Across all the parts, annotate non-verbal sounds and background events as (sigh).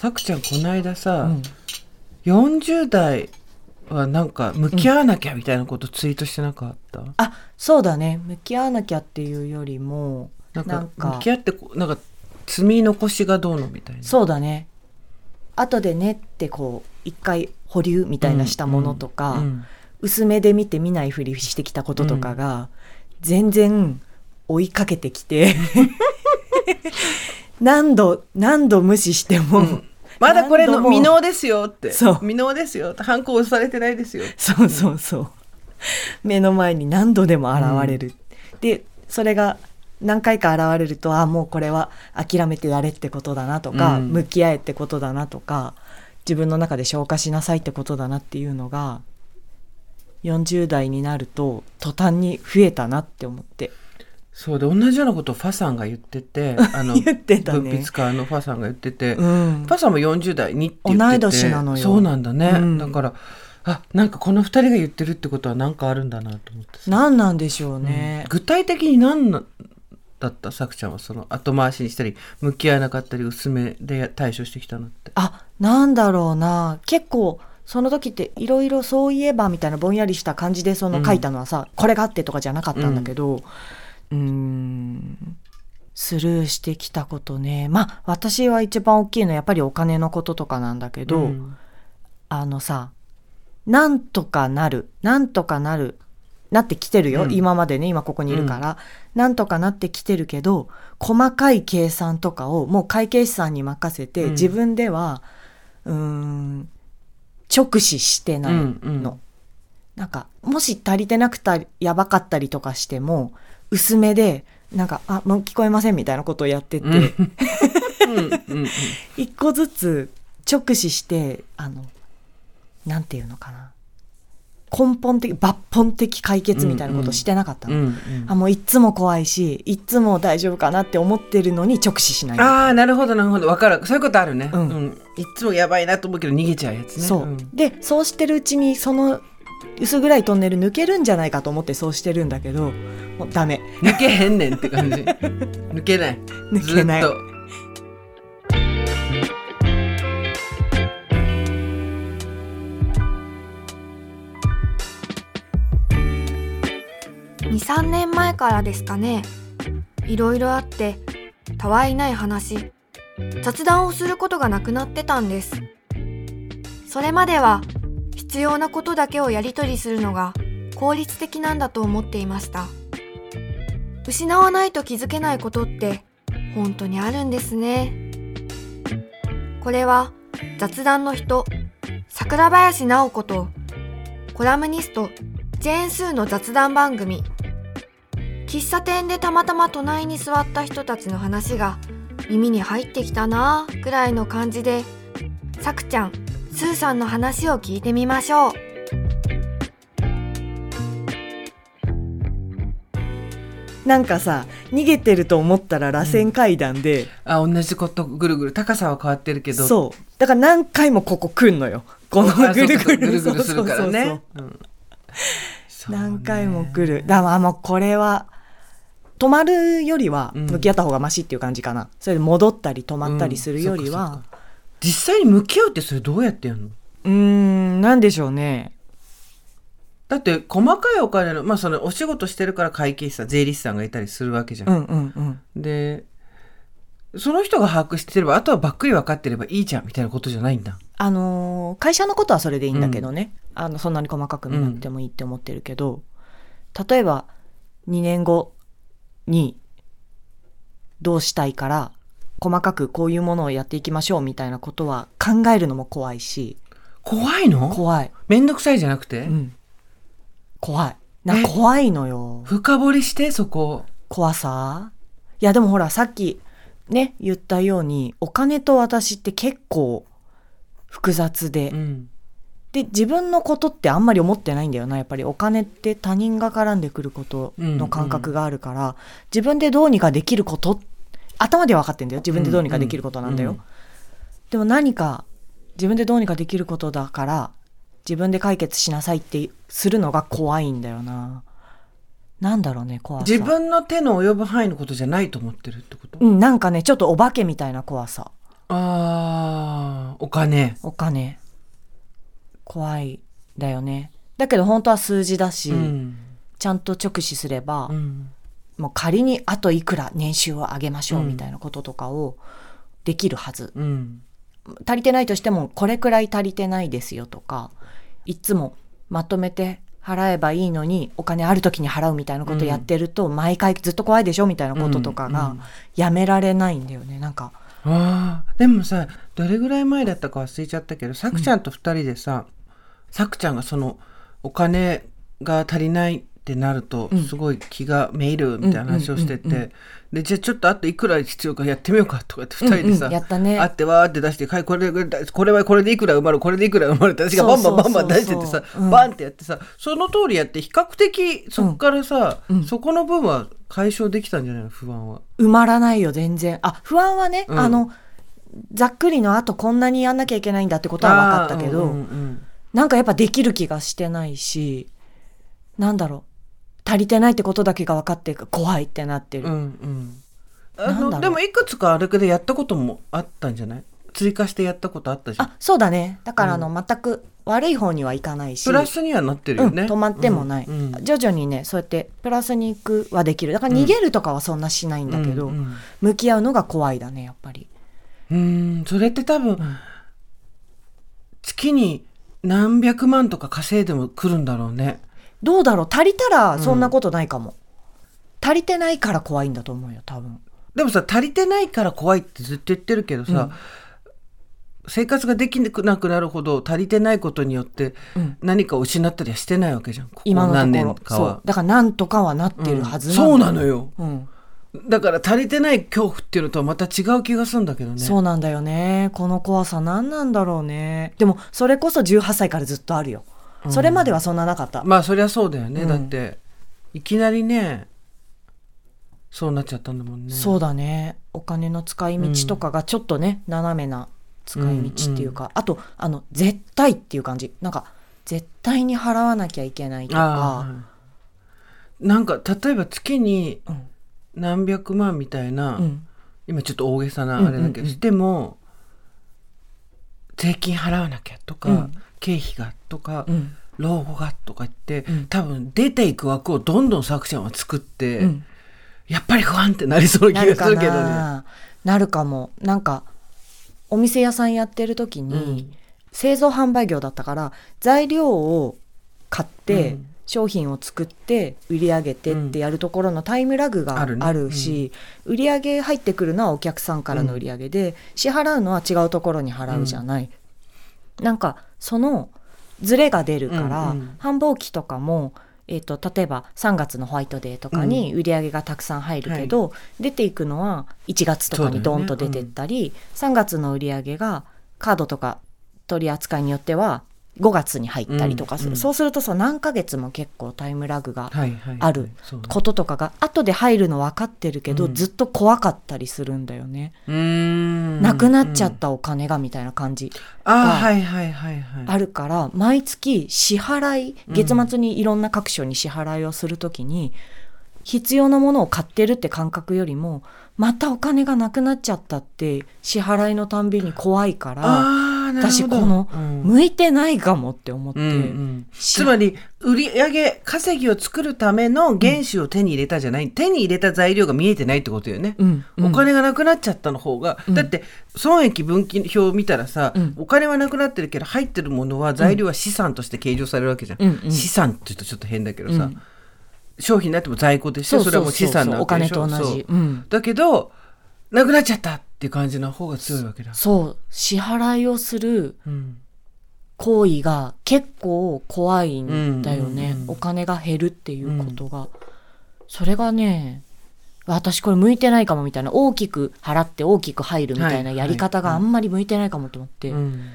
さくちゃんこの間さ、うん。40代はなんか向き合わなきゃみたいなことツイートしてなかった、あそうだね。向き合わなきゃっていうよりもなんか向き合ってこうなんか積み残しがどうのみたいな。そうだね。後でねってこう一回保留みたいなしたものとか、うん薄めで見て見ないふりしてきたこととかが、全然追いかけてきて (laughs) 何度何度無視しても、まだこれの未納ですよって。そう。未納ですよって。反抗押されてないですよそうそうそう。目の前に何度でも現れる、でそれが何回か現れるとあもうこれは諦めてやれってことだなとか、うん。向き合えってことだなとか自分の中で消化しなさいってことだなっていうのが40代になると途端に増えたなって思ってそうで同じようなことをファさんが言ってて (laughs) あの言ってたね。文筆家のファさんが言ってて、うん。ファさんも40代にって言ってて同い年なのよ。そうなんだね、うん。だからあなんかこの2人が言ってるってことは何かあるんだなと思ってさ。何なんでしょうね、具体的に何なだった？さくちゃんはその後回しにしたり向き合わなかったり薄めで対処してきたのって。あなんだろうな。結構その時っていろいろそういえばみたいなぼんやりした感じでその書いたのはさ、これがあってとかじゃなかったんだけどうーん。スルーしてきたことね。まあ私は一番大きいのはやっぱりお金のこととかなんだけど、うん。あのさなんとかなる。なんとかなる。なってきてるよ、うん。今までね今ここにいるから、なんとかなってきてるけど細かい計算とかをもう会計士さんに任せて、うん。自分ではうーん直視してないの、うんうん。なんかもし足りてなくたりやばかったりとかしても薄めでなんか「あもう聞こえません」みたいなことをやってて、うん。うんうん一個ずつ直視してあのなんていうのかな。根本的抜本的解決みたいなことをしてなかったの、うんうん。あもういっつも怖いしいっつも大丈夫かなって思ってるのに直視しない。ああなるほどなるほど。わかる。そういうことあるね、ううん。んいっつもやばいなと思うけど逃げちゃうやつね。そう、ん。でそうしてるうちにその薄暗いトンネル抜けるんじゃないかと思ってそうしてるんだけどもうダメ。抜けへんねんって感じ。(laughs) 抜けない。抜けない。ずっと。23年前からですかね。いろいろあってたわいない話。雑談をすることがなくなってたんです。それまでは必要なことだけをやり取りするのが効率的なんだと思っていました失わないと気づけないことって本当にあるんですね。これは雑談の人桜林直子とコラムニストジェーン・スーの雑談番組。喫茶店でたまたま隣に座った人たちの話が耳に入ってきたなぁくらいの感じでさくちゃんスーさんの話を聞いてみましょう。なんかさ逃げてると思ったら螺旋階段で、あ同じことぐるぐる。高さは変わってるけど。そう。だから何回もここ来んのよ。このあぐるぐるそうか。ぐるぐる。するからそうそうそうね。何回も来る。だからもうこれは止まるよりはうん。向き合った方がマシっていう感じかな、それで戻ったり止まったりするよりは。うん。実際に向き合うってそれどうやってやるの？うーんなんでしょうねだって細かいお金のまあそのお仕事してるから会計士さん税理士さんがいたりするわけじゃん、うんうんうん。でその人が把握してればあとはばっくり分かってればいいじゃんみたいなことじゃないんだ。あのー会社のことはそれでいいんだけどね、あのそんなに細かく見なくてもいいって思ってるけど、例えば2年後にどうしたいから細かくこういうものをやっていきましょうみたいなことは考えるのも怖いし。怖いの？怖い、めんどくさいじゃなくて、うん、怖い。な怖いのよ。深掘りしてそこ怖さ？いやでもほらさっきね言ったようにお金と私って結構複雑で、うん。で自分のことってあんまり思ってないんだよな。やっぱりお金って他人が絡んでくることの感覚があるから、自分でどうにかできること頭では分かってんだよ。自分でどうにかできることなんだよ、うんうん。でも何か自分でどうにかできることだから自分で解決しなさいってするのが怖いんだよな。なんだろうね怖さ。自分の手の及ぶ範囲のことじゃないと思ってるってこと、うんなんかねちょっとお化けみたいな怖さ。ああお金。お金。怖いだよね。だけど本当は数字だし、うん。ちゃんと直視すれば、うん。もう仮にあといくら年収を上げましょうみたいなこととかをできるはず、うん。足りてないとしてもこれくらい足りてないですよとかいつもまとめて払えばいいのにお金ある時に払うみたいなことやってると、毎回ずっと怖いでしょみたいなこととかがやめられないんだよねなんか。あー。でもさどれぐらい前だったか忘れちゃったけどさくちゃんと二人でさ、さくちゃんがそのお金が足りないってなるとうん。すごい気がめいるみたいな話をしてて、でじゃあちょっとあといくら必要かやってみようかとかって二人でさ、うんうん。やったね。あってわーって出してはいこれこれこれはこれでいくら埋まるこれでいくら埋まるって私がバンバンバンバン出しててさバンってやってさその通りやって比較的そこからさ、うん。うんそこの分は解消できたんじゃないの？不安は。埋まらないよ全然。あ不安はね、うん。あのざっくりのあとこんなにやんなきゃいけないんだってことは分かったけど、うんうん。なんかやっぱできる気がしてないしなんだろう足りてないってことだけが分かって怖いってなってる、うんうん、あのでもいくつかあれでやったこともあったんじゃない？追加してやったことあったじゃん。あそうだね。だからあの、全く悪い方にはいかないし。プラスにはなってるよね、うん、止まってもない、うんうん。徐々にねそうやってプラスに行くはできる。だから逃げるとかはそんなしないんだけど、うんうん。向き合うのが怖いだねやっぱり、うんそれって多分、ん。月に何百万とか稼いでも来るんだろうねどうだろう？足りたらそんなことないかも、足りてないから怖いんだと思うよ多分。でもさ足りてないから怖いってずっと言ってるけどさ、生活ができなくなるほど足りてないことによってうん。何かを失ったりはしてないわけじゃん。ここ今の何年かは。そう。だからなんとかはなってるはずそうなの、のよ。うん。だから足りてない恐怖っていうのとはまた違う気がするんだけどね。そうなんだよね。この怖さ何なんだろうね。でもそれこそ18歳からずっとあるよそれまではそんななかった、まあそりゃそうだよね、うん。だっていきなりねそうなっちゃったんだもんね。そうだね。お金の使い道とかがちょっとね、斜めな使い道っていうか、あとあの絶対っていう感じ。なんか絶対に払わなきゃいけないとあか、あはい。なんか例えば月にうん。何百万みたいな、うん、今ちょっと大げさなうんあれだけど、うんうんしても税金払わなきゃとか、うん経費がとか、うん。老後がとか言って、うん。多分出ていく枠をどんどん作者は作って、うん。やっぱり不安ってなりそうな気なるかがするけどね。なな。るかも。なんかお店屋さんやってる時に、うん。製造販売業だったから材料を買って、うん。商品を作って売り上げてってやるところのタイムラグがあるね。あるし、売り上げ入ってくるのはお客さんからの売り上げで、支払うのは違うところに払うじゃない。なんかそのズレが出るから、うんうん。繁忙期とかも、えー、と例えば3月のホワイトデーとかに売り上げがたくさん入るけど、出ていくのは1月とかにドーンと出てったり、3月の売り上げがカードとか取り扱いによっては5月に入ったりとかする、うんうん。そうするとさ何ヶ月も結構タイムラグがあることとかが後で入るの分かってるけど、うん。ずっと怖かったりするんだよね、なくなっちゃったお金がみたいな感じあがはいはいはいはい。あるから毎月支払い月末にいろんな各所に支払いをするときに、必要なものを買ってるって感覚よりもまたお金がなくなっちゃったって支払いのたんびに怖いから私このうん。向いてないかもって思って、うんうん。しつまり売り上げ稼ぎを作るための原資を手に入れたじゃない、手に入れた材料が見えてないってことよね、うんうん。お金がなくなっちゃったの方が、うん。だって損益分岐表を見たらさ、うんお金はなくなってるけど入ってるものは材料は資産として計上されるわけじゃん、うんうん。資産って言うとちょっと変だけどさ、うん。商品になっても在庫でしょ。それはもう資産なおわけで金しょ。と同じ。だけどなくなっちゃったって感じの方が強いわけだ、そう支払いをするうん行為が結構怖いんだよね、うん。うんうんお金が減るっていうことが、それがね私これ向いてないかもみたいな大きく払って大きく入るみたいなはいやり方があんまり向いてないかもと思って、うん。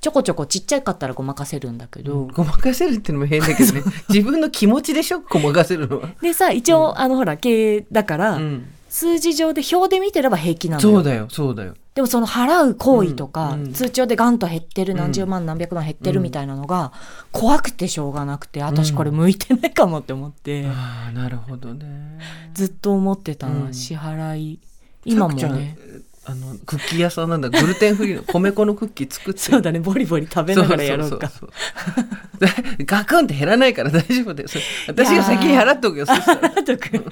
ちょこちょこちっちゃかったらごまかせるんだけど、ごまかせるってのも変だけどね (laughs) 自分の気持ちでしょ？ごまかせるのは、でさ一応、あのほら経営だから、うん数字上で表で見てれば平気なのよ。そうだよそうだよ。でもその払う行為とか、うんうん。通帳でガンと減ってるうん。何十万何百万減ってるみたいなのが怖くてしょうがなくて私これ向いてないかもって思って、ああなるほどね。ずっと思ってた支払い。今もねあのクッキー屋さんなんだ。グルテンフリーの (laughs) 米粉のクッキー作って。そうだね。ボリボリ食べながらやろうか。そうそう (laughs) ガクンって減らないから大丈夫です私が先に払っとくよ。そしたら。とく。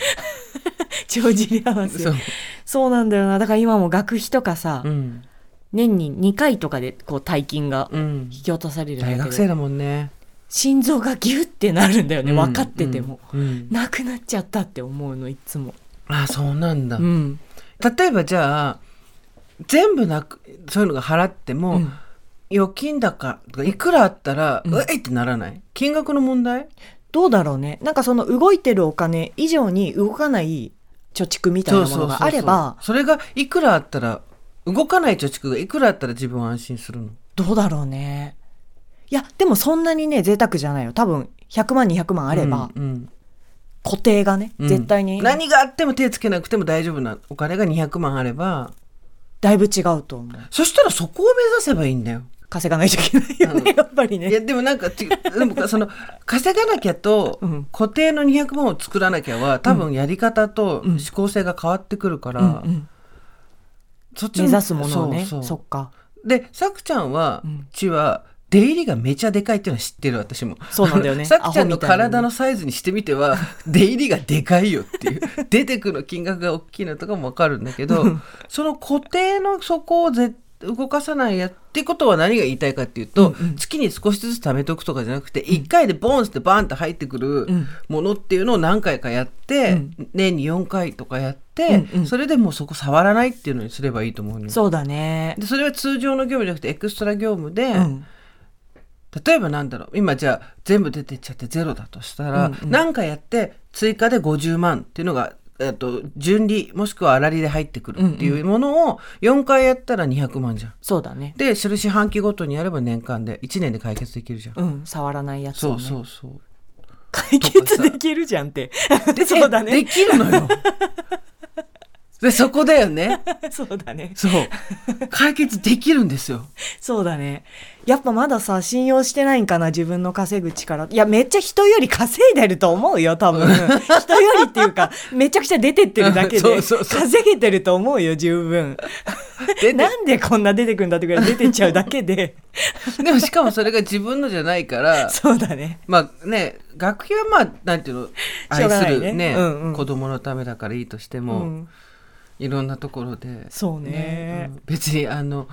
帳尻合わせ。そう。そうなんだよな。だから今も学費とかさ、うん、年に2回とかでこう大金がうん。引、き落とされるんだけど、大学生だもんね。心臓がギュッてなるんだよね、分かってても、うん。うん。なくなっちゃったって思うのいつも。あそうなんだ、うん。例えばじゃあ全部なくそういうのが払っても、うん。預金高とかいくらあったら、うん。うえってならない？金額の問題？どうだろうね。なんかその動いてるお金以上に動かない貯蓄みたいなものがあればそれがいくらあったら動かない貯蓄がいくらあったら自分は安心するの？どうだろうね。いやでもそんなにね贅沢じゃないよ。多分100万200万あれば、うんうん。固定がね、うん。絶対に。何があっても手つけなくても大丈夫なお金が200万あればだいぶ違うと思う。そしたらそこを目指せばいいんだよ。稼がないといけないよね、うん。やっぱりいやねでもなんかでもその稼がなきゃとうん。固定の200万を作らなきゃは多分やり方とうん。思考性が変わってくるから、うんうんそっち目指すものをねそうそう。そっか。でさくちゃんは、うん。うちは出入りがめちゃでかいっていうのは知ってる私も。そうなんだよね。さくちゃんの体のサイズにしてみては (laughs) 出入りがでかいよっていう。(laughs) 出てくの金額が大きいのとかもわかるんだけどその固定の底をぜ動かさないやってことは何が言いたいかっていうと、うんうん。月に少しずつ貯めておくとかじゃなくて、1回でボンってバーンって入ってくるうん。ものっていうのを何回かやって、うん。年に4回とかやって、うんうん。それでもうそこ触らないっていうのにすればいいと思うそうだね。でそれは通常の業務じゃなくてエクストラ業務で、うん例えばなんだろう今じゃあ全部出てっちゃってゼロだとしたら、うんうん何かやって追加で50万っていうのが、えっと、順利もしくは粗利で入ってくるっていうものを4回やったら200万じゃん。そうだねでそれ四半期ごとにやれば年間で1年で解決できるじゃん。うん触らないやつを、ね、そうそうそう。解決できるじゃんってで (laughs) そうだえでねきるのよ。(laughs) でそこだよね。(laughs) そうだね。そう。解決できるんですよ。(laughs) そうだね。やっぱまださ信用してないんかな自分の稼ぐ力。いやめっちゃ人より稼いでると思うよ多分。(laughs) 人よりっていうかめちゃくちゃ出てってるだけで稼げてると思うよ十分。なんでこんな出てくんだってくらい出てっちゃうだけで。でもしかもそれが自分のじゃないから。そうだね。まあね学費はまあなんていうの愛するねうんうん。子供のためだからいいとしても、うんいろんなところで、そうね。うん。別にあの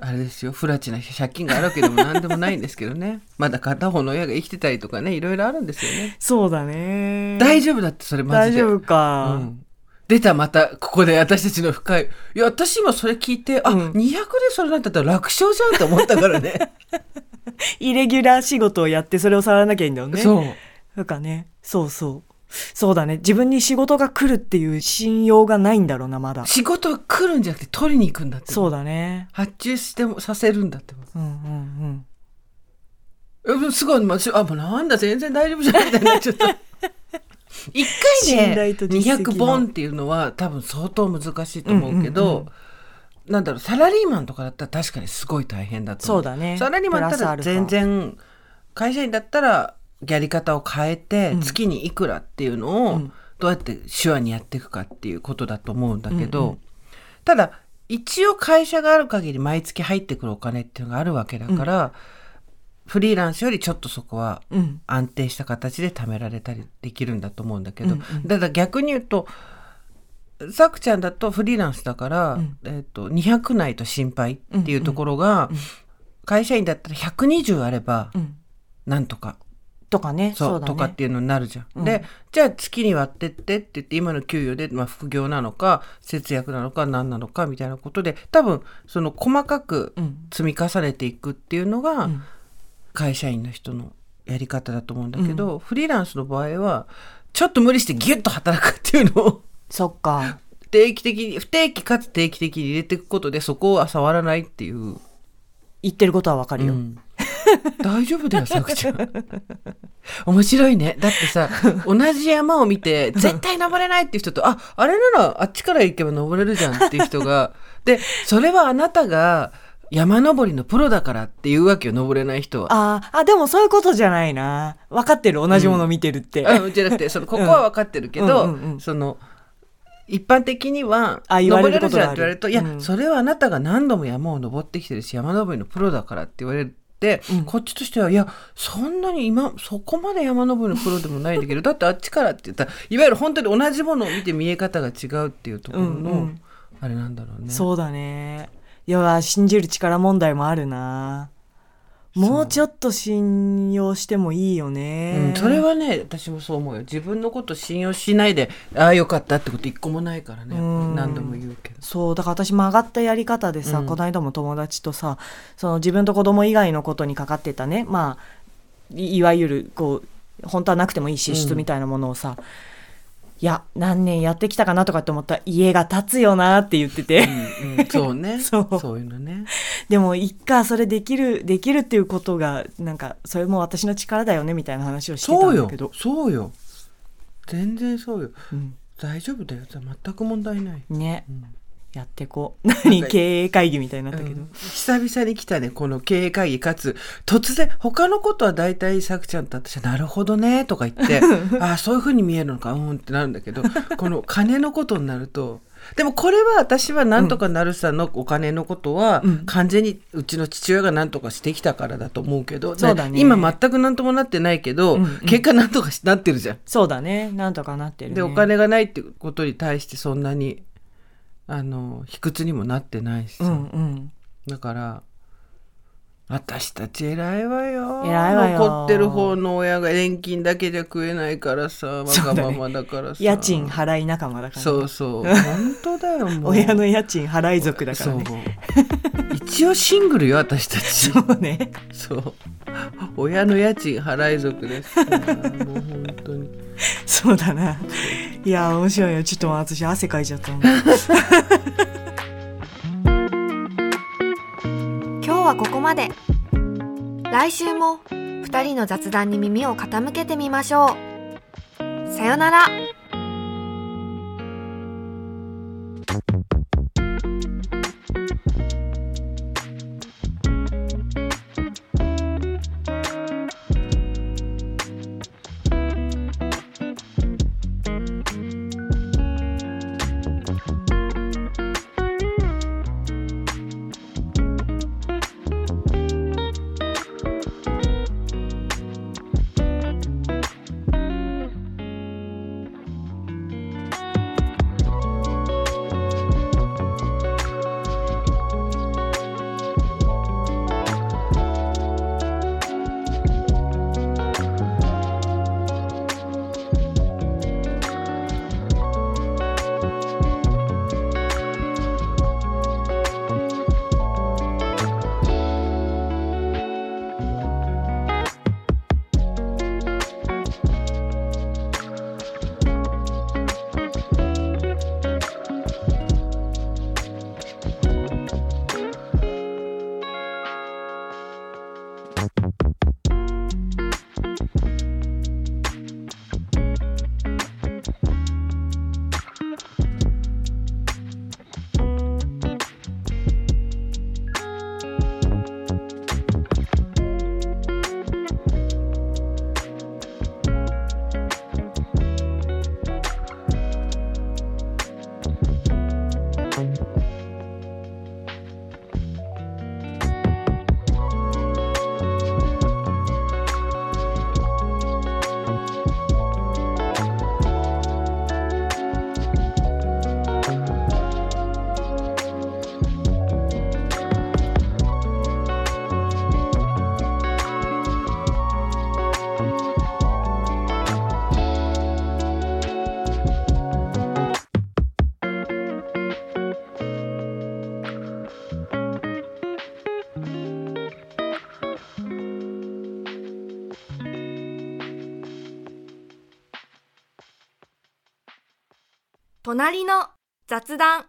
あれですよ。不埒な借金があるわけでも何でもないんですけどね。(laughs) まだ片方の親が生きてたりとかねいろいろあるんですよね、そうだね。大丈夫だってそれマジで。大丈夫か、うん。出たまたここで私たちの深い。いや私今それ聞いてあ、うん。200でそれなったら楽勝じゃんって思ったからね。(laughs) イレギュラー仕事をやってそれを触らなきゃいいんだよね。そう。なんかね。そうそうそうだね。自分に仕事が来るっていう信用がないんだろうなまだ。仕事が来るんじゃなくて取りに行くんだってそうだね。発注してもさせるんだってうんうんうん。すごい、まあ、しあ、もうなんだ、全然大丈夫じゃんみたいになっちゃった。(laughs) 一信回で実績の。200ボンっていうのは多分相当難しいと思うけど、うんうんうん。なんだろう、サラリーマンとかだったら確かにすごい大変だと思う。そうだね。サラリーマンだったら全然、会社員だったらやり方を変えてうん。月にいくらっていうのをうん。どうやって手話にやっていくかっていうことだと思うんだけど、うんうんただ一応会社がある限り毎月入ってくるお金っていうのがあるわけだから、フリーランスよりちょっとそこは安定した形で貯められたりできるんだと思うんだけど、うんうん。だ逆に言うとさくちゃんだとフリーランスだから、うん。えっと200ないと心配っていうところが、うんうん会社員だったら120あればうん。なんとか、とかね。そうそうだね。とかっていうのになるじゃん。うん。でじゃあ月に割ってってって言って今の給与で、まあ、副業なのか節約なのか何なのかみたいなことで多分その細かくうん。積み重ねていくっていうのが、うん。会社員の人のやり方だと思うんだけど、フリーランスの場合はちょっと無理してギュッと働くっていうのを (laughs) そっか。定期的に不定期かつ定期的に入れていくことでそこは触らないっていう、言ってることはわかるよ、うん大丈夫だよさくちゃん。面白いね。だってさ (laughs) 同じ山を見て絶対登れないっていう人とああれならあっちから行けば登れるじゃんっていう人が (laughs) でそれはあなたが山登りのプロだからっていうわけよ登れない人は。あーあでもそういうことじゃないな。分かってる同じもの見てるって、あじゃなくてそのここは分かってるけど、うんうんうんその一般的には登れるじゃんって言われると、いや、うん。それはあなたが何度も山を登ってきてるし山登りのプロだからって言われて、うん。こっちとしてはいやそんなに今そこまで山登りのプロでもないんだけどだってあっちからって言ったらいわゆる本当に同じものを見て見え方が違うっていうところの、うんうん。あれなんだろうね。そうだね。いや信じる力問題もあるなもうちょっと信用してもいいよね、うん、それはね私もそう思うよ。自分のこと信用しないでああよかったってこと一個もないからね。何度も言うけど。そうだから私曲がったやり方でさ、うん。この間も友達とさその自分と子供以外のことにかかってたね。まあいいわゆるこう本当はなくてもいい支出みたいなものをさ、いや何年やってきたかなとかって思ったら家が建つよなって言ってて、うんうん、そうね。(laughs) そう。そういうのね。でもいっかそれできるできるっていうことがなんかそれも私の力だよねみたいな話をしてたそうんよだけど。そうよ全然そうよ。うん。大丈夫だよ。全く問題ない。ね。うん。やってこう。(laughs) 何経営会議みたいになったけど、うん。久々に来たねこの経営会議かつ。突然他のことは大体さくちゃんと私は「なるほどね」とか言って「(laughs) ああそういうふうに見えるのか。うん」ってなるんだけど。この金のことになるとでもこれは私はなんとかなるさのお金のことはうん。完全にうちの父親がなんとかしてきたからだと思うけど、そうだね。今全くなんともなってないけど、うんうん。結果なんとかしなってるじゃん。そうだね。なんとかなってるね。でお金がないってことに対してそんなにあの卑屈にもなってないしさ、うんうん。だから私たち偉いわよ。偉いわよ。残ってる方の親が年金だけじゃ食えないからさわがままだからさ。家賃払い仲間だからね、そうそう。(laughs) 本当だよもう。親の家賃払い族だからそうね一応シングルよ私たち。(laughs) そうね。そう。親の家賃払い族です。(laughs) もう本当に。そうだな。いや面白いよ。ちょっと私汗かいちゃったもんはここまで。来週も2人の雑談に耳を傾けてみましょう。さよなら。隣の雑談。